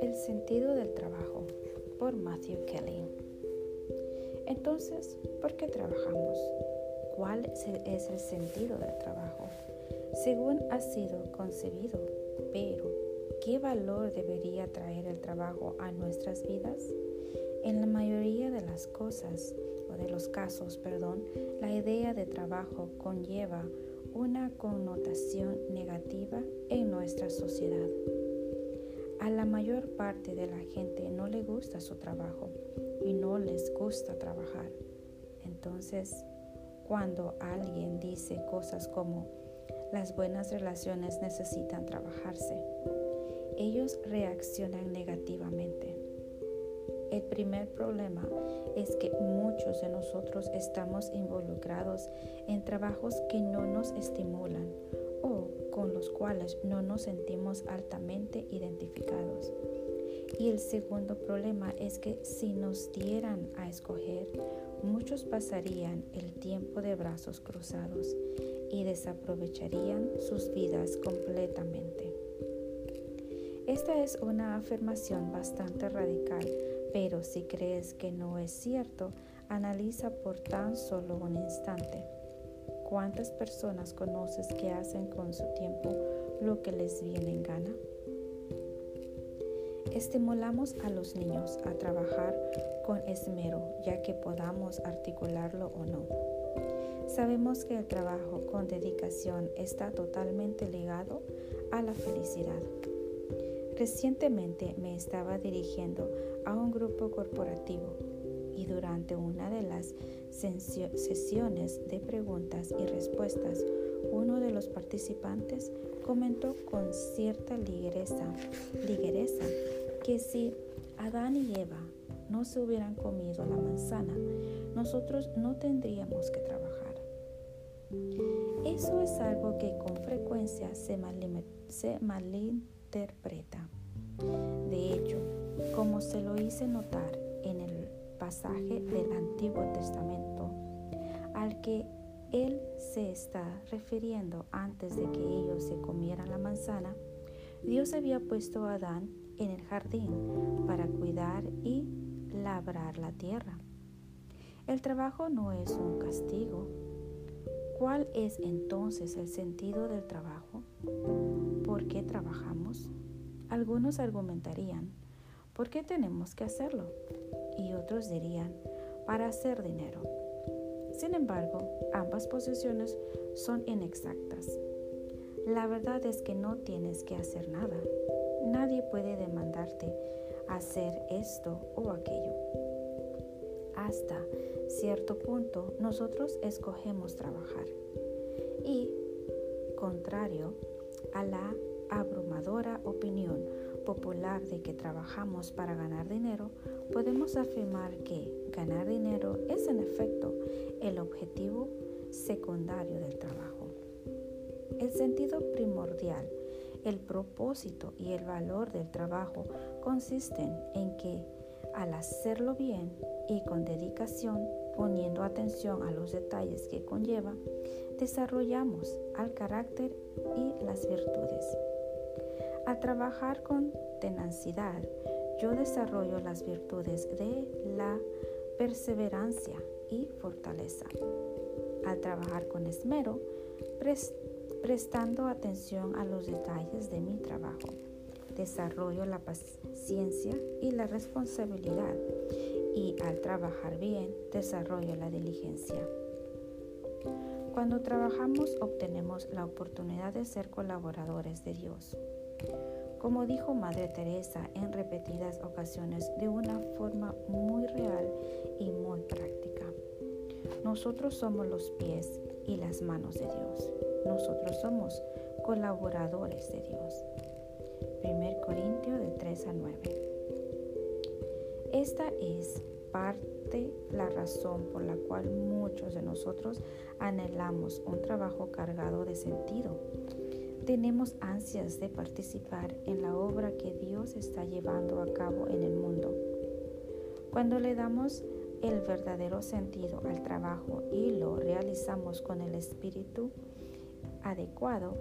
El sentido del trabajo por Matthew Kelly. Entonces, ¿por qué trabajamos? ¿Cuál es el sentido del trabajo? Según ha sido concebido, pero ¿qué valor debería traer el trabajo a nuestras vidas? En la mayoría de las cosas, o de los casos, perdón, la idea de trabajo conlleva una connotación negativa en nuestra sociedad. A la mayor parte de la gente no le gusta su trabajo y no les gusta trabajar. Entonces, cuando alguien dice cosas como las buenas relaciones necesitan trabajarse, ellos reaccionan negativamente. El primer problema es que muchos de nosotros estamos involucrados en trabajos que no nos estimulan o con los cuales no nos sentimos altamente identificados. Y el segundo problema es que si nos dieran a escoger, muchos pasarían el tiempo de brazos cruzados y desaprovecharían sus vidas completamente. Esta es una afirmación bastante radical pero si crees que no es cierto, analiza por tan solo un instante. ¿Cuántas personas conoces que hacen con su tiempo lo que les viene en gana? Estimulamos a los niños a trabajar con esmero, ya que podamos articularlo o no. Sabemos que el trabajo con dedicación está totalmente ligado a la felicidad. Recientemente me estaba dirigiendo a un grupo corporativo y durante una de las sesiones de preguntas y respuestas, uno de los participantes comentó con cierta ligereza, que si Adán y Eva no se hubieran comido la manzana, nosotros no tendríamos que trabajar. Eso es algo que con frecuencia se malinterpreta. Se lo hice notar en el pasaje del Antiguo Testamento, al que él se está refiriendo antes de que ellos se comieran la manzana, Dios había puesto a Adán en el jardín para cuidar y labrar la tierra. El trabajo no es un castigo. ¿Cuál es entonces el sentido del trabajo? ¿Por qué trabajamos? Algunos argumentarían, ¿por qué tenemos que hacerlo? Y otros dirían, para hacer dinero. Sin embargo, ambas posiciones son inexactas. La verdad es que no tienes que hacer nada. Nadie puede demandarte hacer esto o aquello. Hasta cierto punto, nosotros escogemos trabajar. Y, contrario a la abrumadora opinión popular de que trabajamos para ganar dinero, podemos afirmar que ganar dinero es en efecto el objetivo secundario del trabajo. El sentido primordial, el propósito y el valor del trabajo consisten en que al hacerlo bien y con dedicación, poniendo atención a los detalles que conlleva, desarrollamos al carácter y las virtudes. Al trabajar con tenacidad, yo desarrollo las virtudes de la perseverancia y fortaleza. Al trabajar con esmero, prestando atención a los detalles de mi trabajo, desarrollo la paciencia y la responsabilidad y al trabajar bien, desarrollo la diligencia. Cuando trabajamos obtenemos la oportunidad de ser colaboradores de Dios. Como dijo Madre Teresa en repetidas ocasiones de una forma muy real y muy práctica, nosotros somos los pies y las manos de Dios. Nosotros somos colaboradores de Dios. 1 Corintio de 3 a 9. Esta es parte la razón por la cual muchos de nosotros anhelamos un trabajo cargado de sentido tenemos ansias de participar en la obra que Dios está llevando a cabo en el mundo. Cuando le damos el verdadero sentido al trabajo y lo realizamos con el espíritu adecuado,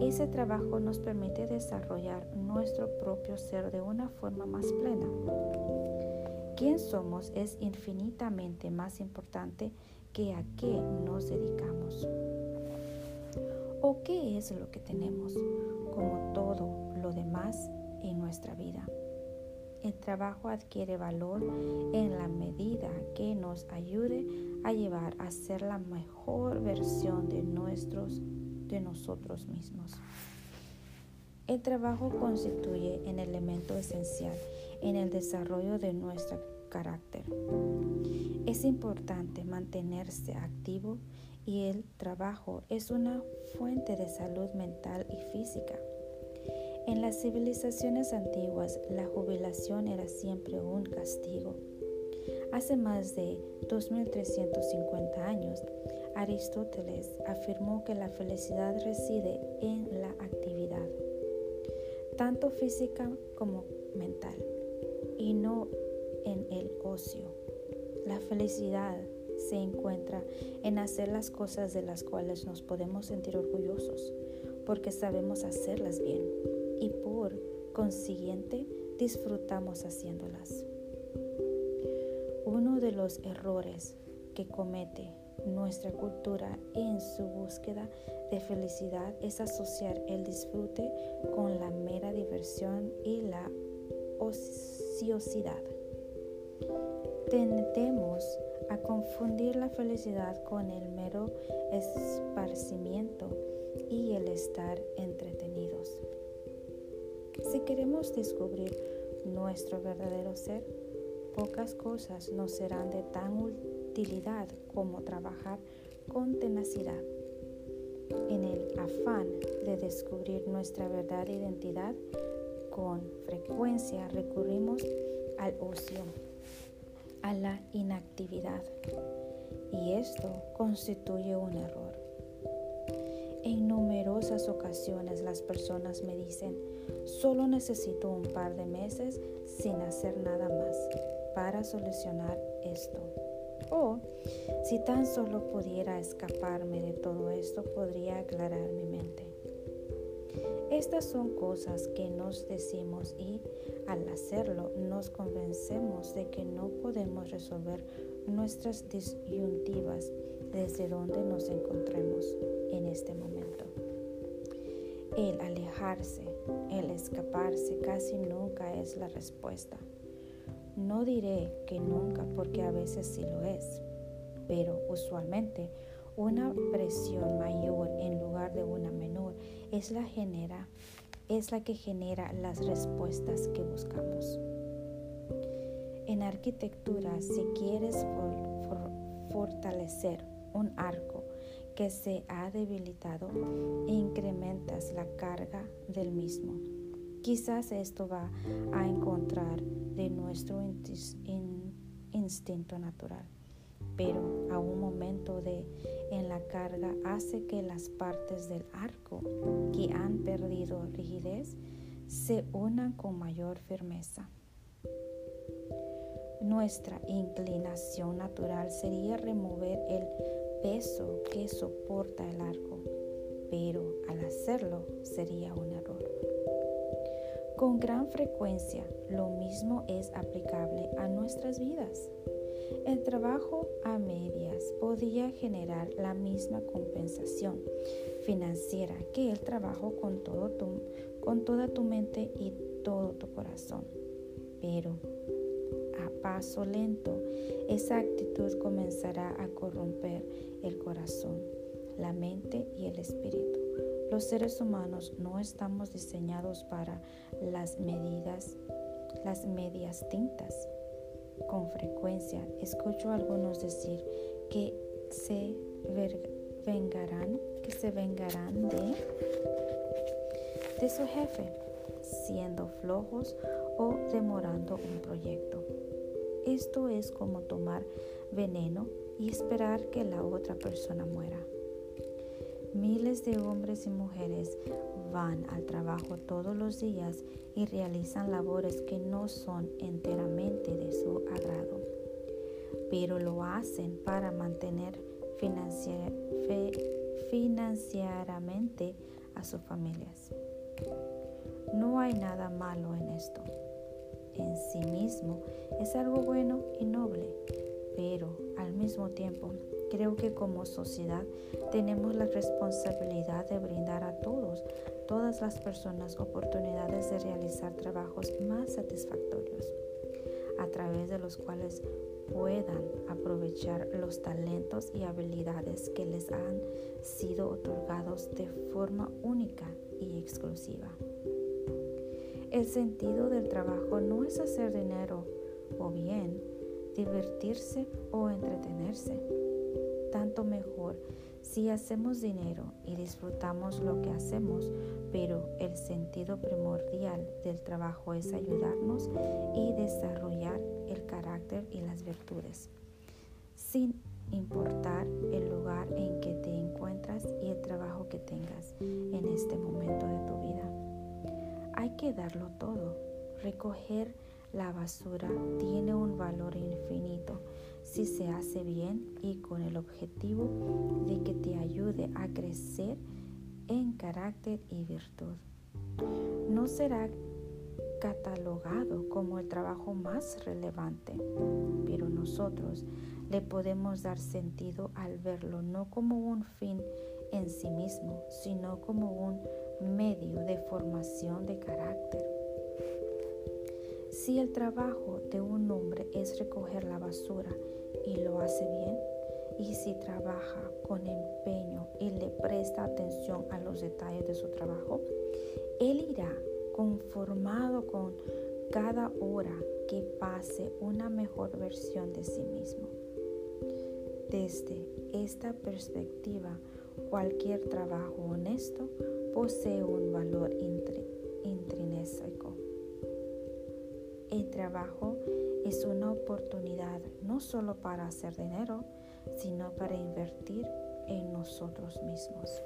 ese trabajo nos permite desarrollar nuestro propio ser de una forma más plena. Quién somos es infinitamente más importante que a qué nos dedicamos. ¿O qué es lo que tenemos, como todo lo demás en nuestra vida? El trabajo adquiere valor en la medida que nos ayude a llevar a ser la mejor versión de, nuestros, de nosotros mismos. El trabajo constituye un elemento esencial en el desarrollo de nuestro carácter. Es importante mantenerse activo y el trabajo es una fuente de salud mental y física. En las civilizaciones antiguas, la jubilación era siempre un castigo. Hace más de 2350 años, Aristóteles afirmó que la felicidad reside en la actividad, tanto física como mental, y no en el ocio. La felicidad se encuentra en hacer las cosas de las cuales nos podemos sentir orgullosos, porque sabemos hacerlas bien y por consiguiente disfrutamos haciéndolas. Uno de los errores que comete nuestra cultura en su búsqueda de felicidad es asociar el disfrute con la mera diversión y la ociosidad. Tendemos a confundir la felicidad con el mero esparcimiento y el estar entretenidos. Si queremos descubrir nuestro verdadero ser, pocas cosas nos serán de tan utilidad como trabajar con tenacidad. En el afán de descubrir nuestra verdadera identidad, con frecuencia recurrimos al ocio, a la inactividad, y esto constituye un error. En numerosas ocasiones las personas me dicen, solo necesito un par de meses sin hacer nada más para solucionar esto. O si tan solo pudiera escaparme de todo esto, podría aclarar mi mente. Estas son cosas que nos decimos y al hacerlo nos convencemos de que no podemos resolver nuestras disyuntivas desde donde nos encontremos en este momento. El alejarse, el escaparse casi nunca es la respuesta. No diré que nunca porque a veces sí lo es, pero usualmente una presión mayor en lugar de una es la, genera, es la que genera las respuestas que buscamos. En arquitectura, si quieres fortalecer un arco que se ha debilitado incrementas la carga del mismo. Quizás esto va a encontrar de nuestro instinto natural, pero a un momento de en la carga hace que las partes del arco que han perdido rigidez se unan con mayor firmeza. Nuestra inclinación natural sería remover el peso que soporta el arco, pero al hacerlo sería un error. Con gran frecuencia lo mismo es aplicable a nuestras vidas. El trabajo a medias podría generar la misma compensación financiera que el trabajo con, todo con toda tu mente y todo tu corazón. Pero paso lento, esa actitud comenzará a corromper el corazón, la mente y el espíritu. Los seres humanos no estamos diseñados para las medidas, las medias tintas. Con frecuencia escucho a algunos decir que se vengarán, que se vengarán de, de su jefe, siendo flojos o demorando un proyecto. Esto es como tomar veneno y esperar que la otra persona muera. Miles de hombres y mujeres van al trabajo todos los días y realizan labores que no son enteramente de su agrado, pero lo hacen para mantener financieramente a sus familias. No hay nada malo en esto. En sí mismo es algo bueno y noble, pero al mismo tiempo creo que como sociedad tenemos la responsabilidad de brindar a todos, todas las personas, oportunidades de realizar trabajos más satisfactorios, a través de los cuales puedan aprovechar los talentos y habilidades que les han sido otorgados de forma única y exclusiva. El sentido del trabajo no es hacer dinero o bien divertirse o entretenerse. Tanto mejor si hacemos dinero y disfrutamos lo que hacemos, pero el sentido primordial del trabajo es ayudarnos y desarrollar el carácter y las virtudes, sin importar el lugar en que te encuentras y el trabajo que tengas en este momento de tu vida. Hay que darlo todo. Recoger la basura tiene un valor infinito si se hace bien y con el objetivo de que te ayude a crecer en carácter y virtud. No será catalogado como el trabajo más relevante, pero nosotros le podemos dar sentido al verlo no como un fin en sí mismo, sino como un medio de formación de carácter. Si el trabajo de un hombre es recoger la basura y lo hace bien, y si trabaja con empeño y le presta atención a los detalles de su trabajo, él irá conformado con cada hora que pase una mejor versión de sí mismo. Desde esta perspectiva, cualquier trabajo honesto posee un valor intrínseco. El trabajo es una oportunidad no solo para hacer dinero, sino para invertir en nosotros mismos.